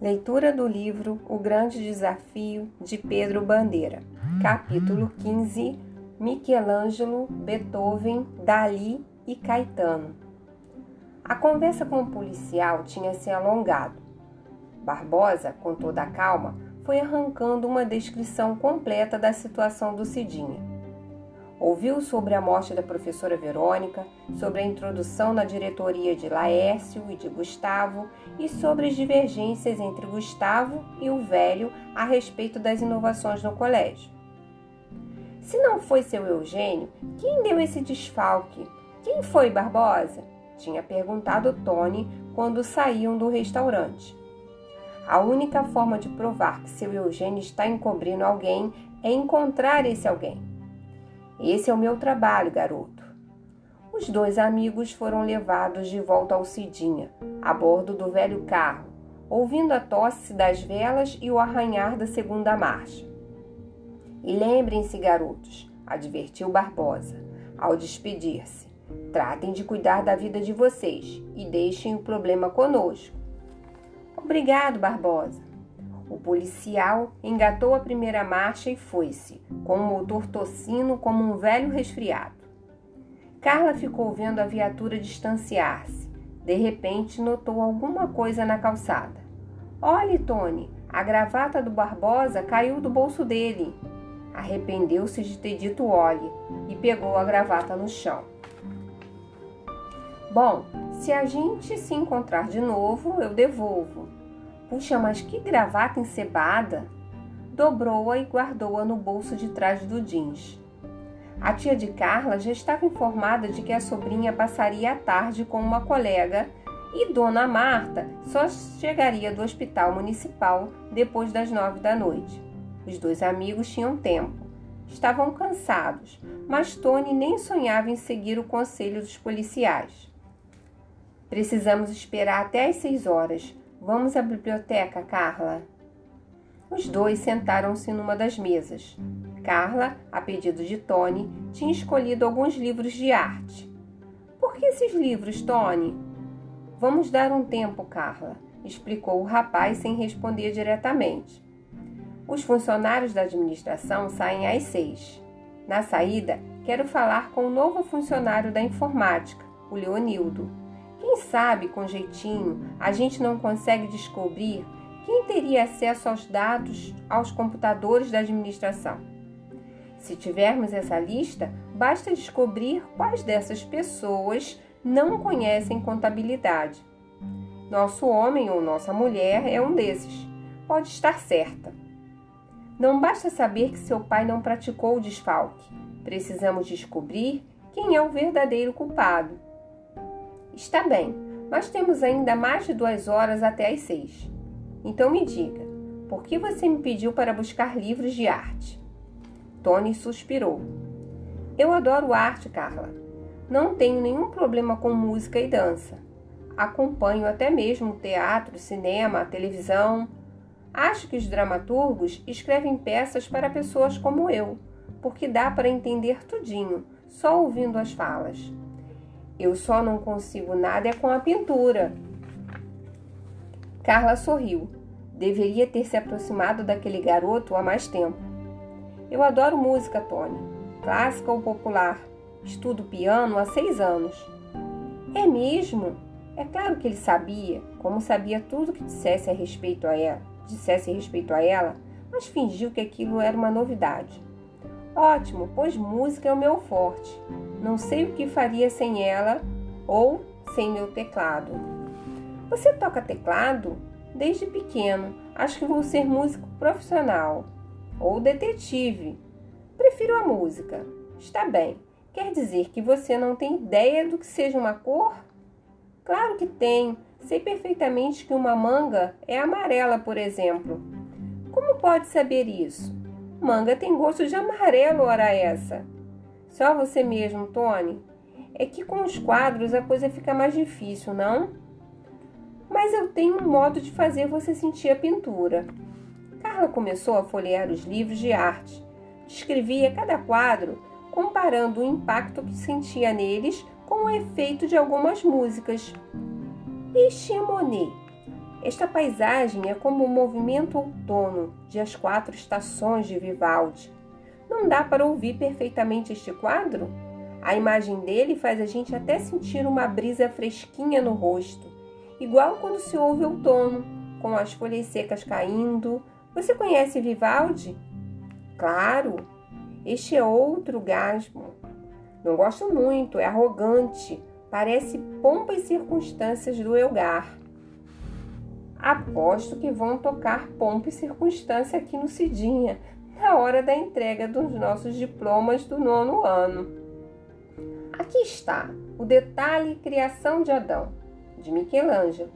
Leitura do livro O Grande Desafio de Pedro Bandeira, capítulo 15 Michelangelo, Beethoven, Dali e Caetano. A conversa com o policial tinha se alongado. Barbosa, com toda a calma, foi arrancando uma descrição completa da situação do Cidinha. Ouviu sobre a morte da professora Verônica, sobre a introdução na diretoria de Laércio e de Gustavo e sobre as divergências entre Gustavo e o velho a respeito das inovações no colégio. Se não foi seu Eugênio, quem deu esse desfalque? Quem foi Barbosa? tinha perguntado Tony quando saíam do restaurante. A única forma de provar que seu Eugênio está encobrindo alguém é encontrar esse alguém. Esse é o meu trabalho, garoto. Os dois amigos foram levados de volta ao Cidinha, a bordo do velho carro, ouvindo a tosse das velas e o arranhar da segunda marcha. E lembrem-se, garotos, advertiu Barbosa, ao despedir-se. Tratem de cuidar da vida de vocês e deixem o problema conosco. Obrigado, Barbosa. O policial engatou a primeira marcha e foi-se, com o motor tossindo como um velho resfriado. Carla ficou vendo a viatura distanciar-se. De repente, notou alguma coisa na calçada. Olhe, Tony, a gravata do Barbosa caiu do bolso dele. Arrependeu-se de ter dito olhe e pegou a gravata no chão. Bom, se a gente se encontrar de novo, eu devolvo. Puxa, mas que gravata encebada! Dobrou-a e guardou-a no bolso de trás do jeans. A tia de Carla já estava informada de que a sobrinha passaria a tarde com uma colega e Dona Marta só chegaria do hospital municipal depois das nove da noite. Os dois amigos tinham tempo. Estavam cansados, mas Tony nem sonhava em seguir o conselho dos policiais. Precisamos esperar até às seis horas, Vamos à biblioteca, Carla. Os dois sentaram-se numa das mesas. Carla, a pedido de Tony, tinha escolhido alguns livros de arte. Por que esses livros, Tony? Vamos dar um tempo, Carla, explicou o rapaz sem responder diretamente. Os funcionários da administração saem às seis. Na saída, quero falar com o novo funcionário da informática, o Leonildo. Quem sabe, com jeitinho, a gente não consegue descobrir quem teria acesso aos dados aos computadores da administração. Se tivermos essa lista, basta descobrir quais dessas pessoas não conhecem contabilidade. Nosso homem ou nossa mulher é um desses. Pode estar certa. Não basta saber que seu pai não praticou o desfalque. Precisamos descobrir quem é o verdadeiro culpado. Está bem, mas temos ainda mais de duas horas até às seis. Então me diga, por que você me pediu para buscar livros de arte? Tony suspirou. Eu adoro arte, Carla. Não tenho nenhum problema com música e dança. Acompanho até mesmo teatro, cinema, televisão. Acho que os dramaturgos escrevem peças para pessoas como eu, porque dá para entender tudinho, só ouvindo as falas. Eu só não consigo nada é com a pintura. Carla sorriu. Deveria ter se aproximado daquele garoto há mais tempo. Eu adoro música, Tony. Clássica ou popular. Estudo piano há seis anos. É mesmo? É claro que ele sabia, como sabia tudo que dissesse a respeito a ela, dissesse a respeito a ela, mas fingiu que aquilo era uma novidade. Ótimo, pois música é o meu forte. Não sei o que faria sem ela ou sem meu teclado. Você toca teclado? Desde pequeno. Acho que vou ser músico profissional ou detetive. Prefiro a música. Está bem. Quer dizer que você não tem ideia do que seja uma cor? Claro que tenho. Sei perfeitamente que uma manga é amarela, por exemplo. Como pode saber isso? Manga tem gosto de amarelo, ora essa. Só você mesmo, Tony. É que com os quadros a coisa fica mais difícil, não? Mas eu tenho um modo de fazer você sentir a pintura. Carla começou a folhear os livros de arte. Descrevia cada quadro, comparando o impacto que sentia neles com o efeito de algumas músicas. E Monet? Esta paisagem é como o movimento outono de As Quatro Estações de Vivaldi. Não dá para ouvir perfeitamente este quadro? A imagem dele faz a gente até sentir uma brisa fresquinha no rosto, igual quando se ouve outono, com as folhas secas caindo. Você conhece Vivaldi? Claro, este é outro gasmo. Não gosto muito, é arrogante, parece pompa e circunstâncias do Elgar. Aposto que vão tocar pompa e circunstância aqui no Cidinha, na hora da entrega dos nossos diplomas do nono ano. Aqui está o detalhe Criação de Adão, de Michelangelo.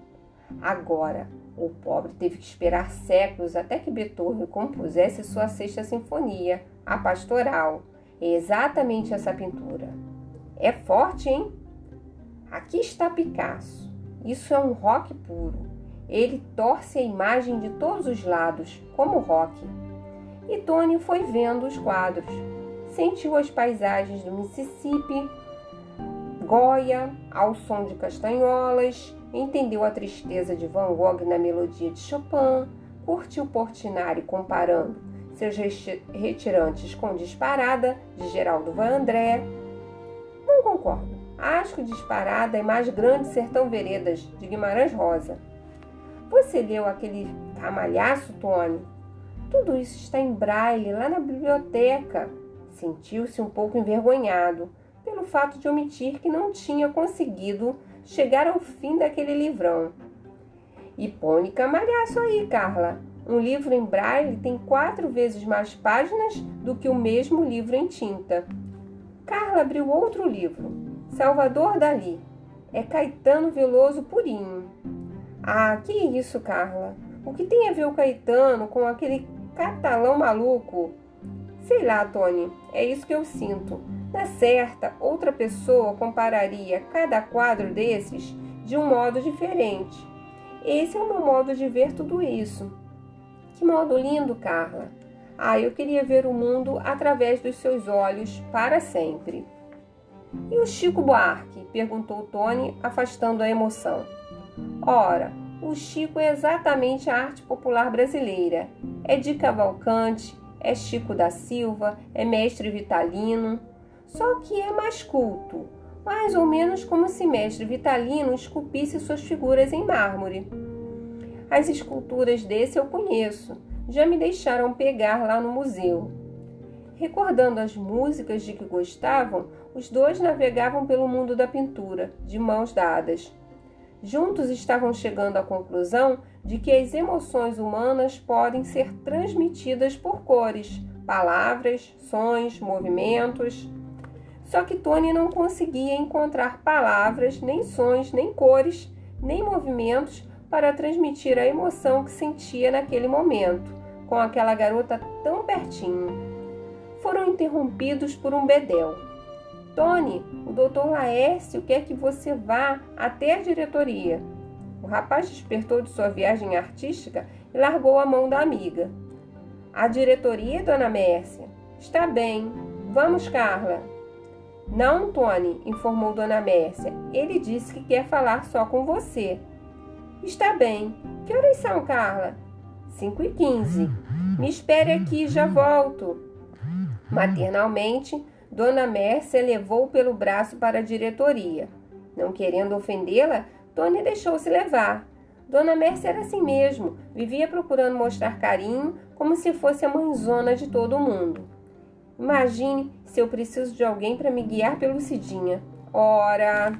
Agora, o pobre teve que esperar séculos até que Beethoven compusesse sua sexta sinfonia, a Pastoral. É exatamente essa pintura. É forte, hein? Aqui está Picasso. Isso é um rock puro. Ele torce a imagem de todos os lados, como rock. E Tony foi vendo os quadros. Sentiu as paisagens do Mississippi, Goya, ao som de castanholas, entendeu a tristeza de Van Gogh na melodia de Chopin, curtiu Portinari comparando seus retirantes com Disparada, de Geraldo Van André. Não concordo. Acho que Disparada é mais grande Sertão Veredas, de Guimarães Rosa. Você leu aquele camalhaço, Tony? Tudo isso está em braille lá na biblioteca. Sentiu-se um pouco envergonhado pelo fato de omitir que não tinha conseguido chegar ao fim daquele livrão. E põe camalhaço aí, Carla. Um livro em braille tem quatro vezes mais páginas do que o mesmo livro em tinta. Carla abriu outro livro, Salvador Dali. É Caetano Veloso purinho. Ah, que isso, Carla? O que tem a ver o Caetano com aquele catalão maluco? Sei lá, Tony, é isso que eu sinto. Na certa, outra pessoa compararia cada quadro desses de um modo diferente. Esse é o meu modo de ver tudo isso. Que modo lindo, Carla! Ah, eu queria ver o mundo através dos seus olhos para sempre. E o Chico Buarque? perguntou Tony, afastando a emoção. Ora, o Chico é exatamente a arte popular brasileira. É de Cavalcante, é Chico da Silva, é mestre Vitalino só que é mais culto, mais ou menos como se mestre Vitalino esculpisse suas figuras em mármore. As esculturas desse eu conheço, já me deixaram pegar lá no museu. Recordando as músicas de que gostavam, os dois navegavam pelo mundo da pintura, de mãos dadas. Juntos estavam chegando à conclusão de que as emoções humanas podem ser transmitidas por cores, palavras, sons, movimentos. Só que Tony não conseguia encontrar palavras, nem sons, nem cores, nem movimentos para transmitir a emoção que sentia naquele momento, com aquela garota tão pertinho. Foram interrompidos por um bedel. Tony, o doutor Laércio quer que você vá até a diretoria. O rapaz despertou de sua viagem artística e largou a mão da amiga. A diretoria, dona Mércia? Está bem. Vamos, Carla. Não, Tony, informou Dona Mércia. Ele disse que quer falar só com você. Está bem. Que horas são, Carla? Cinco e quinze. Me espere aqui, já volto. Maternalmente, Dona Mércia levou pelo braço para a diretoria. Não querendo ofendê-la, Tony deixou-se levar. Dona Mércia era assim mesmo, vivia procurando mostrar carinho como se fosse a mãezona de todo mundo. Imagine se eu preciso de alguém para me guiar pelo Cidinha. Ora,